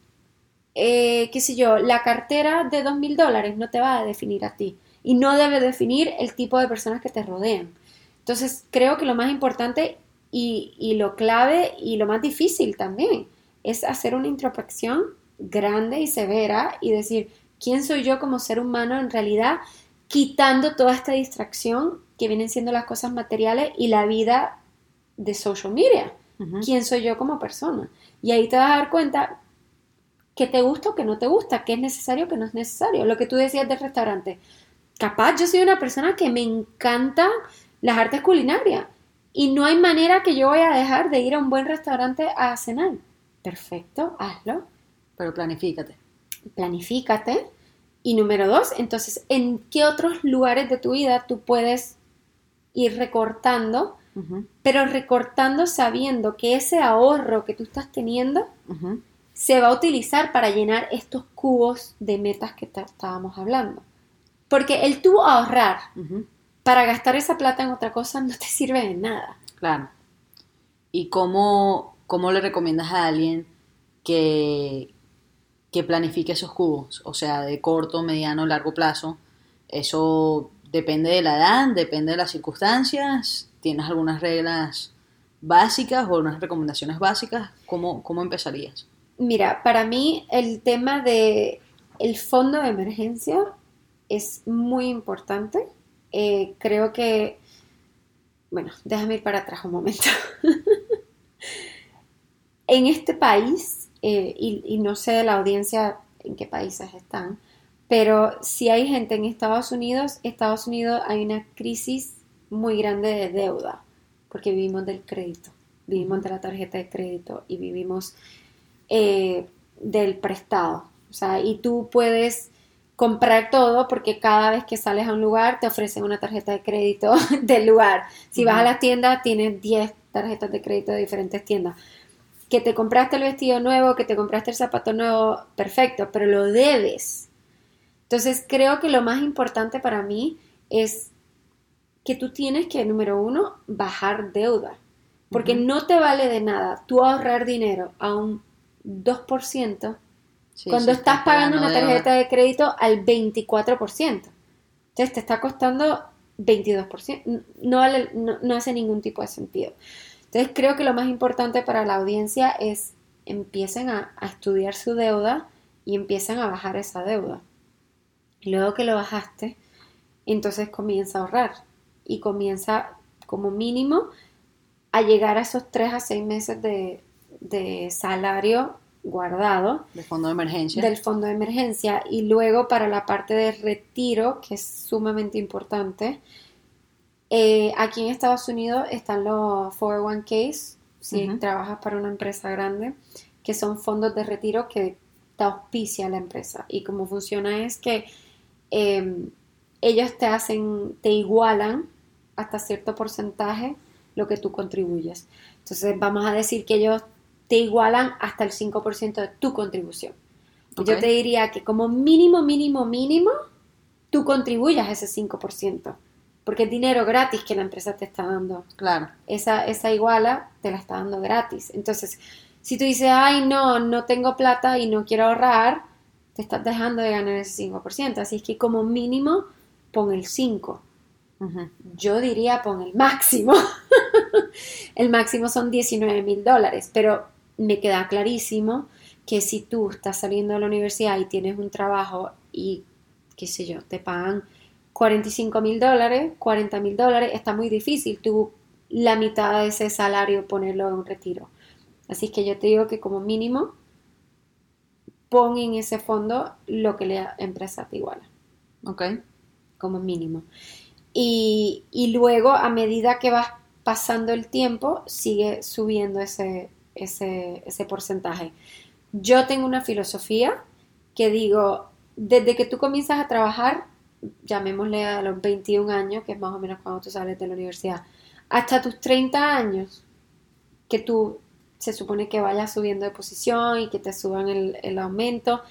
eh, qué sé yo, la cartera de dos mil dólares no te va a definir a ti. Y no debe definir el tipo de personas que te rodean. Entonces, creo que lo más importante y, y lo clave y lo más difícil también es hacer una introspección grande y severa y decir, ¿quién soy yo como ser humano en realidad? Quitando toda esta distracción que vienen siendo las cosas materiales y la vida de social media. ¿Quién soy yo como persona? Y ahí te vas a dar cuenta que te gusta o que no te gusta, que es necesario o que no es necesario. Lo que tú decías del restaurante. Capaz yo soy una persona que me encanta las artes culinarias y no hay manera que yo vaya a dejar de ir a un buen restaurante a cenar. Perfecto, hazlo, Pero planifícate. planifícate. Y número dos, entonces, ¿en qué otros lugares de tu vida tú puedes ir recortando, pero recortando sabiendo que ese ahorro que tú estás teniendo se va a utilizar para llenar estos cubos de metas que te- estábamos hablando? Porque el tú ahorrar para gastar esa plata en otra cosa no te sirve de nada. Claro. ¿Y cómo, cómo le recomiendas a alguien que, que planifique esos cubos? O sea, de corto, mediano, largo plazo. Eso depende de la edad, depende de las circunstancias. ¿Tienes algunas reglas básicas o unas recomendaciones básicas? ¿Cómo, cómo empezarías? Mira, para mí el tema de el fondo de emergencia es muy importante. Eh, creo que, bueno, déjame ir para atrás un momento. en este país, eh, y, y no sé de la audiencia en qué países están, pero si hay gente en Estados Unidos, Estados Unidos hay una crisis muy grande de deuda, porque vivimos del crédito, vivimos de la tarjeta de crédito y vivimos eh, del prestado. O sea, y tú puedes comprar todo porque cada vez que sales a un lugar te ofrecen una tarjeta de crédito del lugar. Si vas a las tiendas, tienes 10 tarjetas de crédito de diferentes tiendas. Que te compraste el vestido nuevo, que te compraste el zapato nuevo, perfecto, pero lo debes. Entonces creo que lo más importante para mí es que tú tienes que, número uno, bajar deuda. Porque no te vale de nada tú ahorrar dinero a un 2% Sí, cuando sí, estás pagando una tarjeta de crédito al 24%. Entonces te está costando 22%. No, vale- no, no hace ningún tipo de sentido. Entonces creo que lo más importante para la audiencia es empiecen a, a estudiar su deuda y empiecen a bajar esa deuda. Y luego que lo bajaste, entonces comienza a ahorrar y comienza como mínimo a llegar a esos 3 a 6 meses de, de salario guardado De fondo de emergencia. del fondo de emergencia y luego para la parte de retiro, que es sumamente importante. Eh, aquí en Estados Unidos están los 401ks, si trabajas para una empresa grande, que son fondos de retiro que te auspicia la empresa. Y cómo funciona es que eh, ellos te hacen, te igualan hasta cierto porcentaje lo que tú contribuyes. Entonces vamos a decir que ellos te igualan hasta el 5% de tu contribución. Yo te diría que como mínimo, mínimo, mínimo, tú contribuyas ese 5%, porque es dinero gratis que la empresa te está dando. Claro. Esa, esa iguala te la está dando gratis. Entonces, si tú dices, ay, no, no tengo plata y no quiero ahorrar, te estás dejando de ganar ese 5%. Así es que como mínimo, pon el 5%. Ujú. Yo diría pon el máximo. el máximo son 19 mil dólares, pero me queda clarísimo que si tú estás saliendo de la universidad y tienes un trabajo y, qué sé yo, te pagan 45 mil dólares, 40 mil dólares, está muy difícil tú la mitad de ese salario ponerlo en un retiro. Así que yo te digo que como mínimo pon en ese fondo lo que la empresa te iguala. Ok. Como mínimo. Y, y luego, a medida que vas pasando el tiempo, sigue subiendo ese, ese, ese porcentaje. Yo tengo una filosofía que digo, desde que tú comienzas a trabajar, llamémosle a los 21 años, que es más o menos cuando tú sales de la universidad, hasta tus 30 años, que tú se supone que vayas subiendo de posición y que te suban el, el aumento,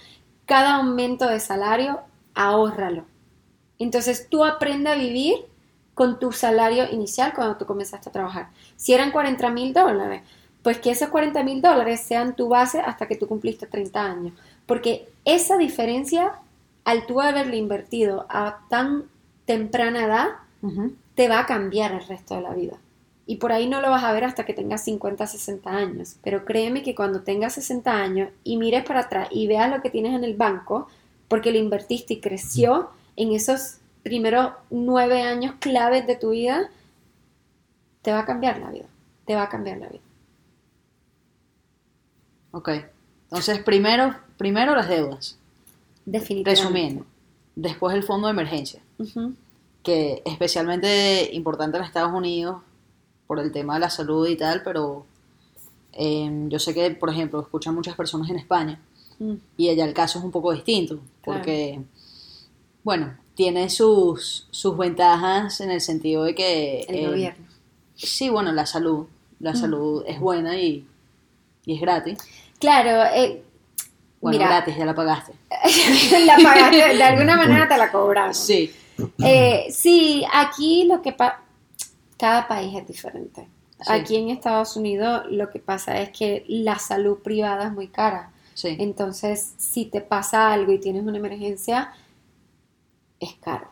cada aumento de salario, ahórralo. Entonces tú aprendes a vivir con tu salario inicial cuando tú comenzaste a trabajar. Si eran 40 mil dólares, pues que esos 40 mil dólares sean tu base hasta que tú cumpliste 30 años. Porque esa diferencia, al tú haberle invertido a tan temprana edad, te va a cambiar el resto de la vida. Y por ahí no lo vas a ver hasta que tengas 50, 60 años. Pero créeme que cuando tengas 60 años y mires para atrás y veas lo que tienes en el banco, porque lo invertiste y creció en esos primeros nueve años claves de tu vida, te va a cambiar la vida. Te va a cambiar la vida. Ok. Entonces, primero, primero las deudas. Definitivamente. Resumiendo. Después el fondo de emergencia, Ujú. que especialmente importante en Estados Unidos por el tema de la salud y tal, pero eh, yo sé que, por ejemplo, escuchan muchas personas en España Mm, y allá el caso es un poco distinto, Claro. porque, bueno, tiene sus, sus ventajas en el sentido de que... El eh, gobierno. Sí, bueno, la salud. La Mm. salud es buena y, y es gratis. Claro, eh, Bueno, Mira. gratis, ya la pagaste. la pagaste, de alguna manera te la cobraron. Sí. Eh, sí, aquí lo que pasa, cada país es diferente. Sí. Aquí en Estados Unidos lo que pasa es que la salud privada es muy cara. Sí. Entonces, si te pasa algo y tienes una emergencia, es caro,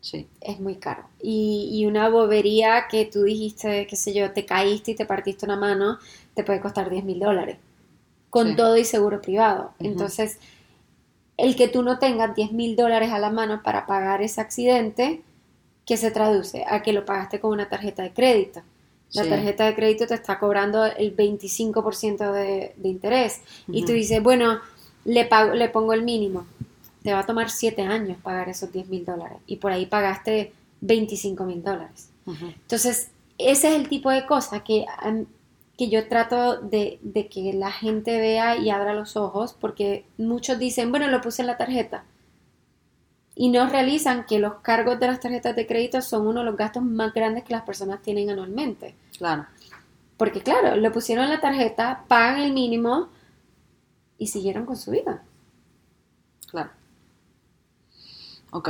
Sí. es muy caro. Y, y una bobería que tú dijiste, qué sé yo, te caíste y te partiste una mano, te puede costar 10 mil dólares. Con Sí. todo y seguro privado. Entonces, el que tú no tengas 10 mil dólares a la mano para pagar ese accidente, ¿qué se traduce? A que lo pagaste con una tarjeta de crédito. La Sí. tarjeta de crédito te está cobrando el 25% de, de interés. Y tú dices, bueno, le, pago, le pongo el mínimo. Te va a tomar 7 años pagar esos 10 mil dólares. Y por ahí pagaste 25 mil dólares. Entonces, ese es el tipo de cosa que, que yo trato de, de que la gente vea y abra los ojos, porque muchos dicen, bueno, lo puse en la tarjeta. Y no realizan que los cargos de las tarjetas de crédito son uno de los gastos más grandes que las personas tienen anualmente. Claro. Porque claro, lo pusieron en la tarjeta, pagan el mínimo y siguieron con su vida. Claro. Ok.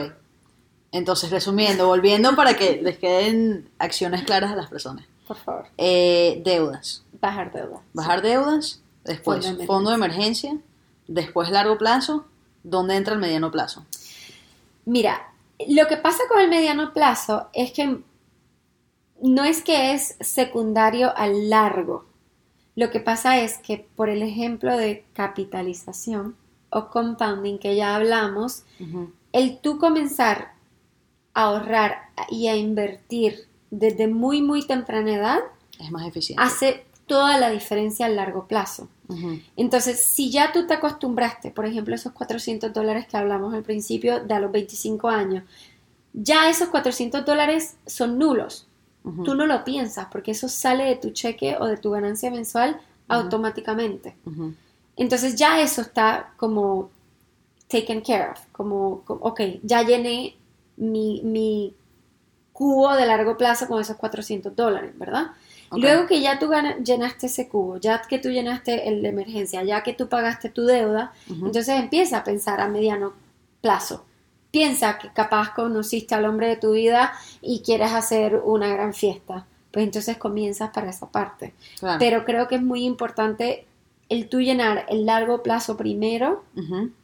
Entonces, resumiendo, volviendo para que les queden acciones claras a las personas. Por favor, Eh, deudas. Bajar deuda. Bajar deudas, después Fondo de fondo de emergencia, después largo plazo, ¿dónde entra el mediano plazo? Mira, lo que pasa con el mediano plazo es que no es que es secundario al largo. Lo que pasa es que por el ejemplo de capitalización o compounding que ya hablamos, el tú comenzar a ahorrar y a invertir desde muy, muy temprana edad Es más eficiente. hace toda la diferencia a largo plazo. Entonces, si ya tú te acostumbraste, por ejemplo, esos 400 dólares que hablamos al principio de a los 25 años, ya esos 400 dólares son nulos. Tú no lo piensas porque eso sale de tu cheque o de tu ganancia mensual automáticamente. Entonces ya eso está como taken care of, como, como, ok, ya llené mi, mi cubo de largo plazo con esos 400 dólares, ¿verdad? Luego que ya tú llenaste ese cubo, ya que tú llenaste el de emergencia, ya que tú pagaste tu deuda, entonces empieza a pensar a mediano plazo. Piensa que capaz conociste al hombre de tu vida y quieres hacer una gran fiesta. Pues entonces comienzas para esa parte. Claro. Pero creo que es muy importante el tú llenar el largo plazo primero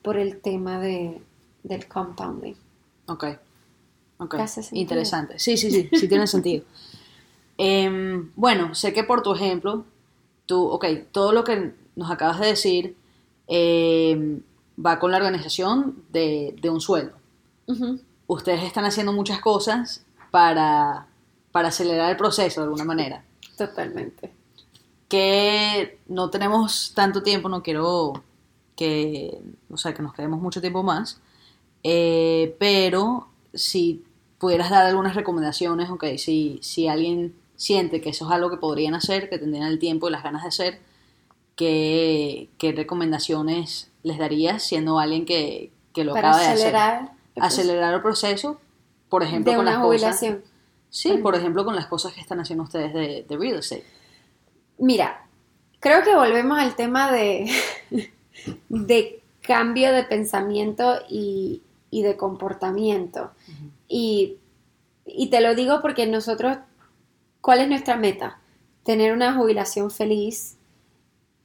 por el tema de, del compounding. Ok. Ok. ¿Te hace sentido? Interesante. Sí, sí, sí, sí tiene sentido. Em, bueno, sé que por tu ejemplo, tú, ok, todo lo que nos acabas de decir eh, va con la organización de, de un sueldo. Ujú. Ustedes están haciendo muchas cosas para, para acelerar el proceso de alguna manera. Totalmente. que no tenemos tanto tiempo, no quiero que, o sea, que nos quedemos mucho tiempo más, eh, pero si pudieras dar algunas recomendaciones, ok, si, si alguien siente que eso es algo que podrían hacer, que tendrían el tiempo y las ganas de hacer, ¿qué, qué recomendaciones les darías siendo alguien que, que lo Para acaba de hacer? el Acelerar el proceso, por ejemplo, de con una las cosas... jubilación. Sí, por ejemplo, con las cosas que están haciendo ustedes de, de real estate. Mira, creo que volvemos al tema de, de cambio de pensamiento y, y de comportamiento. y, y te lo digo porque nosotros, ¿cuál es nuestra meta? Tener una jubilación feliz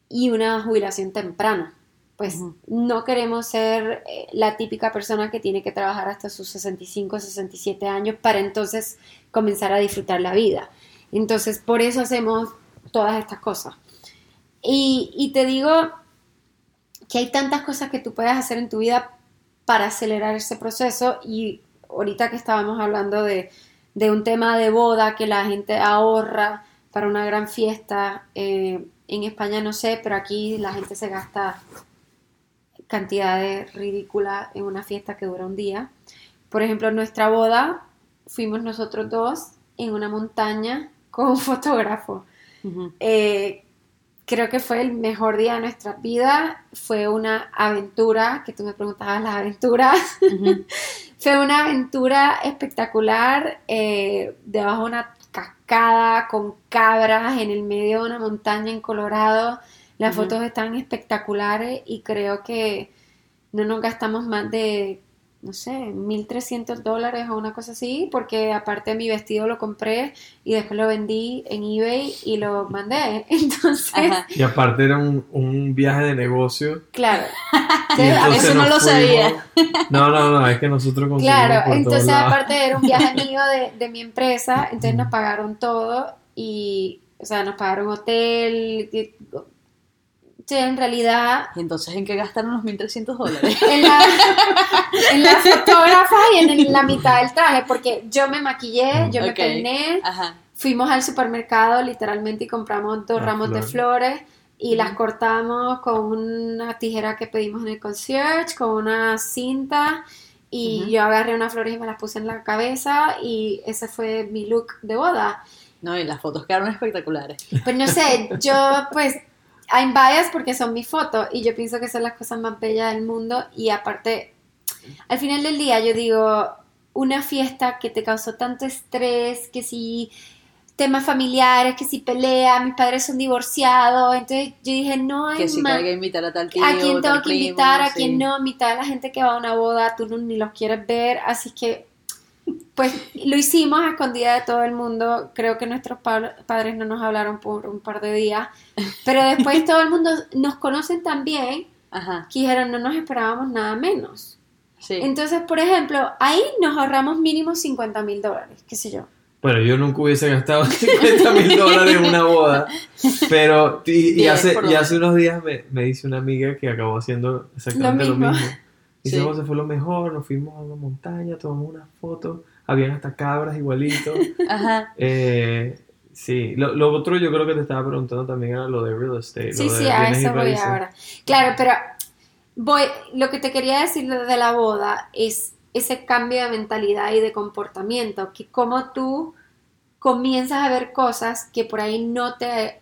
y una jubilación temprana. Pues no queremos ser eh, la típica persona que tiene que trabajar hasta sus 65, 67 años para entonces comenzar a disfrutar la vida. Entonces, por eso hacemos todas estas cosas. Y, y te digo que hay tantas cosas que tú puedes hacer en tu vida para acelerar ese proceso y ahorita que estábamos hablando de, de un tema de boda que la gente ahorra para una gran fiesta, eh, en España no sé, pero aquí la gente se gasta cantidades ridículas en una fiesta que dura un día. Por ejemplo, en nuestra boda fuimos nosotros dos en una montaña con un fotógrafo. Eh, creo que fue el mejor día de nuestra vida. Fue una aventura, que tú me preguntabas las aventuras. Fue una aventura espectacular, eh, debajo de una cascada con cabras en el medio de una montaña en Colorado. Las fotos están espectaculares y creo que no nos gastamos más de, no sé, 1.300 dólares o una cosa así, porque aparte mi vestido lo compré y después lo vendí en eBay y lo mandé. Entonces, Ajá. Y aparte era un, un viaje de negocio. claro. Entonces, eso no lo sabía. No, no, no, es que nosotros conseguimos Claro, por todos entonces lados. aparte era un viaje mío de, de mi empresa, entonces nos pagaron todo y, o sea, nos pagaron hotel. Sí, en realidad, Y entonces, ¿en qué gastaron los 1.300 dólares? en la, en la fotógrafa y en el- la mitad del traje, porque yo me maquillé, yo me peiné, Ajá. fuimos al supermercado literalmente y compramos dos Las ramos de flores. y las cortamos con una tijera que pedimos en el concierge, con una cinta y yo agarré unas flores y me las puse en la cabeza y ese fue mi look de boda. No, y las fotos quedaron espectaculares. Pues no sé, yo pues hay bias porque son mis fotos y yo pienso que son las cosas más bellas del mundo y aparte, al final del día yo digo, una fiesta que te causó tanto estrés, que si temas familiares, que si pelea, mis padres son divorciados, entonces yo dije, no hay Que si más. que invitar a tal tío, ¿A quién tengo que primo, invitar? ¿A sí. quién no? Mitad de la gente que va a una boda, tú no- ni los quieres ver, así que pues lo hicimos a escondida de todo el mundo. Creo que nuestros pa- padres no nos hablaron por un par de días, pero después todo el mundo nos conocen tan bien Ajá, que dijeron no nos esperábamos nada menos. sí. Entonces, por ejemplo, ahí nos ahorramos mínimo 50 mil dólares, qué sé yo. Bueno, yo nunca hubiese gastado 50 mil dólares en una boda. Pero, y, y Bien, hace, y hace unos días me, me dice una amiga que acabó haciendo exactamente lo Lo mismo. Dice, Sí. José, fue lo mejor, nos fuimos a una montaña, tomamos unas fotos, habían hasta cabras igualitos. Ajá. Eh, sí, lo, lo otro yo creo que te estaba preguntando también era lo de real estate. Sí, sí, a y eso voy ahora. Claro, pero voy, lo que te quería decir de de la boda es ese cambio de mentalidad y de comportamiento, que como tú comienzas a ver cosas que por ahí no te,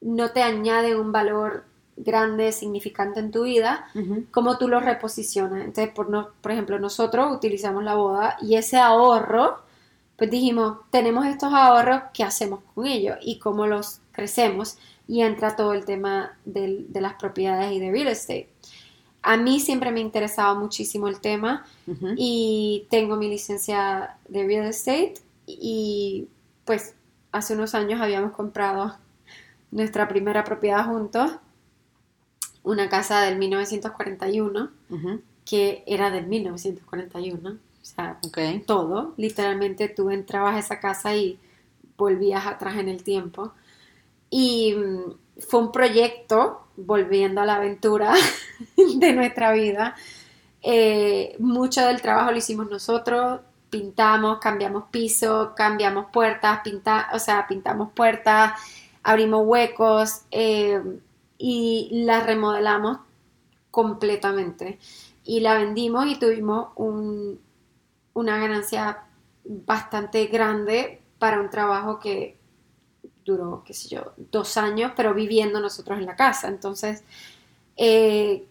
no te añaden un valor grande, significante en tu vida, cómo tú lo reposicionas. Entonces, por, no, por ejemplo, nosotros utilizamos la boda y ese ahorro, pues dijimos, tenemos estos ahorros, ¿qué hacemos con ellos? Y cómo los crecemos. Y entra todo el tema de las propiedades y de real estate. A mí siempre me ha interesado muchísimo el tema y tengo mi licencia de real estate y pues hace unos años habíamos comprado nuestra primera propiedad juntos, una casa del 1941 Ujú. que era del 1941, o sea, todo, literalmente tú entrabas a esa casa y volvías atrás en el tiempo. Y mm, fue un proyecto volviendo a la aventura de nuestra vida. Eh, mucho del trabajo lo hicimos nosotros, pintamos, cambiamos piso, cambiamos puertas, pinta, o sea, pintamos puertas, abrimos huecos eh, y la remodelamos completamente. Y la vendimos y tuvimos una ganancia bastante grande para un trabajo que duró, qué sé yo, dos años, pero viviendo nosotros en la casa. Entonces, eh,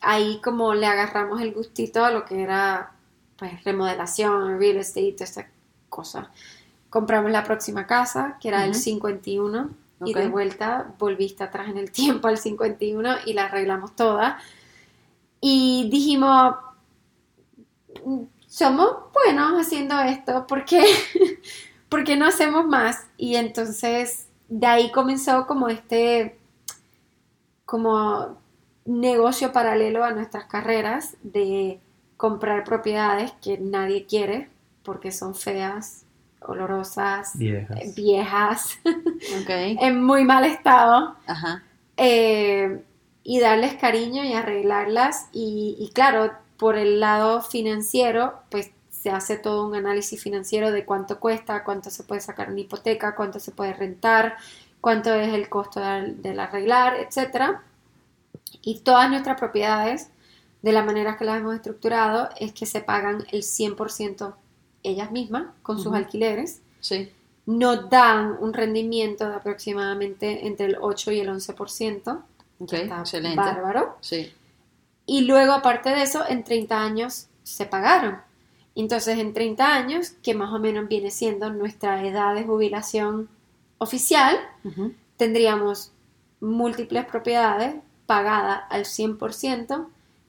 ahí como le agarramos el gustito a lo que era pues remodelación, real estate, esta cosa. Compramos la próxima casa, que era el 51, y de vuelta volviste atrás en el tiempo al 51 y la arreglamos toda. Y dijimos, somos buenos haciendo esto, ¿por qué, ¿por qué no hacemos más? Y entonces de ahí comenzó como este, como negocio paralelo a nuestras carreras de comprar propiedades que nadie quiere porque son feas, olorosas, viejas, en muy mal estado. Eh, y darles cariño y arreglarlas. Y, claro, por el lado financiero, pues se hace todo un análisis financiero de cuánto cuesta, cuánto se puede sacar una hipoteca, cuánto se puede rentar, cuánto es el costo del, del arreglar, etc. Y todas nuestras propiedades de la manera que las hemos estructurado es que se pagan el 100% ellas mismas con sus alquileres. Sí. Nos dan un rendimiento de aproximadamente entre el 8 y el 11%. Okay, excelente. Bárbaro. Sí. Y luego, aparte de eso, en 30 años se pagaron. Entonces, en 30 años, que más o menos viene siendo nuestra edad de jubilación oficial, tendríamos múltiples propiedades pagadas al 100%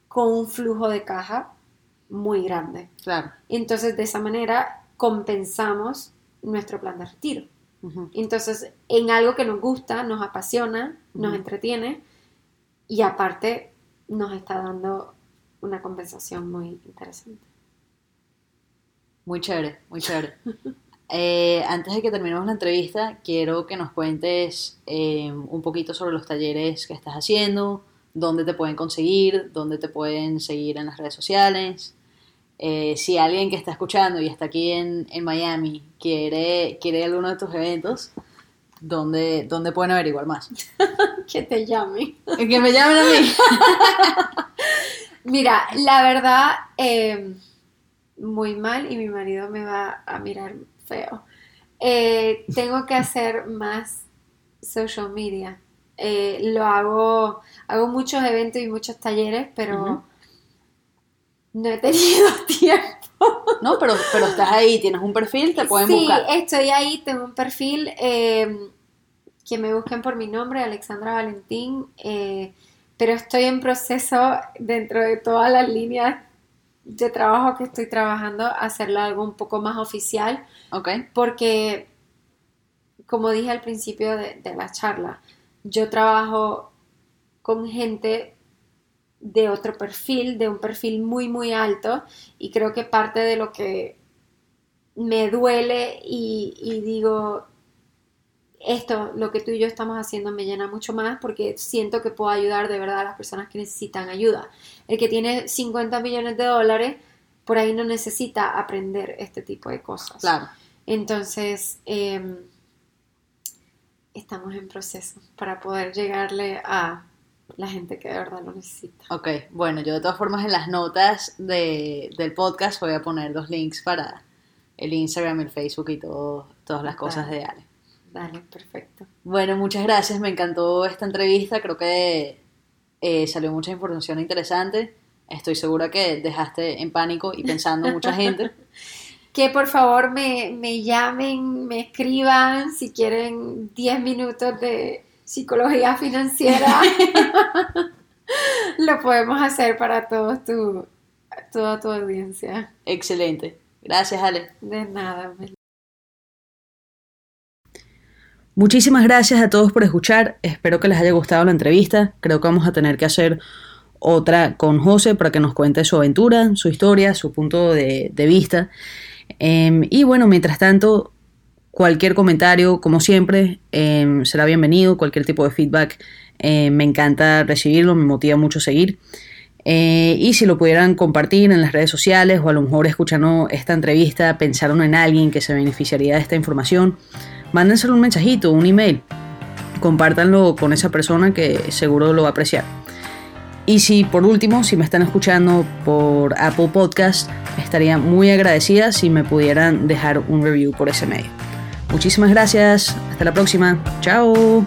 con un flujo de caja muy grande. Claro. Entonces, de esa manera compensamos nuestro plan de retiro. Entonces, en algo que nos gusta, nos apasiona, nos entretiene y aparte nos está dando una compensación muy interesante. Muy chévere, muy chévere. Eh, antes de que terminemos la entrevista, quiero que nos cuentes eh, un poquito sobre los talleres que estás haciendo, dónde te pueden conseguir, dónde te pueden seguir en las redes sociales. Eh, si alguien que está escuchando y está aquí en, Miami quiere, quiere alguno de tus eventos, ¿dónde, dónde pueden averiguar más? que te llamen. Que me llamen a mí. Mira, la verdad, eh, muy mal y mi marido me va a mirar feo. Eh, tengo que hacer más social media. Eh, lo hago, hago muchos eventos y muchos talleres, pero no he tenido tiempo. No, pero, pero estás ahí, tienes un perfil, te pueden buscar. Sí, estoy ahí, tengo un perfil. Eh, que me busquen por mi nombre, Alexandra Valentín. Eh, pero estoy en proceso, dentro de todas las líneas de trabajo que estoy trabajando, hacerlo algo un poco más oficial. Ok. Porque, como dije al principio de la charla, yo trabajo con gente de otro perfil, de un perfil muy, muy alto, y creo que parte de lo que me duele y, digo, esto, lo que tú y yo estamos haciendo me llena mucho más porque siento que puedo ayudar de verdad a las personas que necesitan ayuda. El que tiene 50 millones de dólares, por ahí no necesita aprender este tipo de cosas. Claro. Entonces, em, estamos en proceso para poder llegarle a la gente que de verdad lo necesita. Ok, bueno, yo de todas formas en las notas del podcast voy a poner los links para el Instagram, el Facebook y todo, todas las cosas de Ale. Dale, perfecto. Bueno, muchas gracias, me encantó esta entrevista, creo que eh, salió mucha información interesante. Estoy segura que dejaste en pánico y pensando mucha gente. que por favor me, me llamen, me escriban si quieren 10 minutos de psicología financiera. Lo podemos hacer para todos tu, toda tu audiencia. Excelente. Gracias, Ale. De nada. Muchísimas gracias a todos por escuchar. Espero que les haya gustado la entrevista. Creo que vamos a tener que hacer otra con José para que nos cuente su aventura, su historia, su punto de, de vista. Em, y bueno, mientras tanto, cualquier comentario, como siempre, em, será bienvenido, cualquier tipo de feedback Eh, me encanta recibirlo, me motiva mucho seguir. Eh, y si lo pudieran compartir en las redes sociales o a lo mejor escuchando esta entrevista pensaron en alguien que se beneficiaría de esta información, mándenselo un mensajito, un email. Compártanlo con esa persona que seguro lo va a apreciar. Y si por último, si me están escuchando por Apple Podcast, estaría muy agradecida si me pudieran dejar un review por ese medio. Muchísimas gracias, hasta la próxima, chao.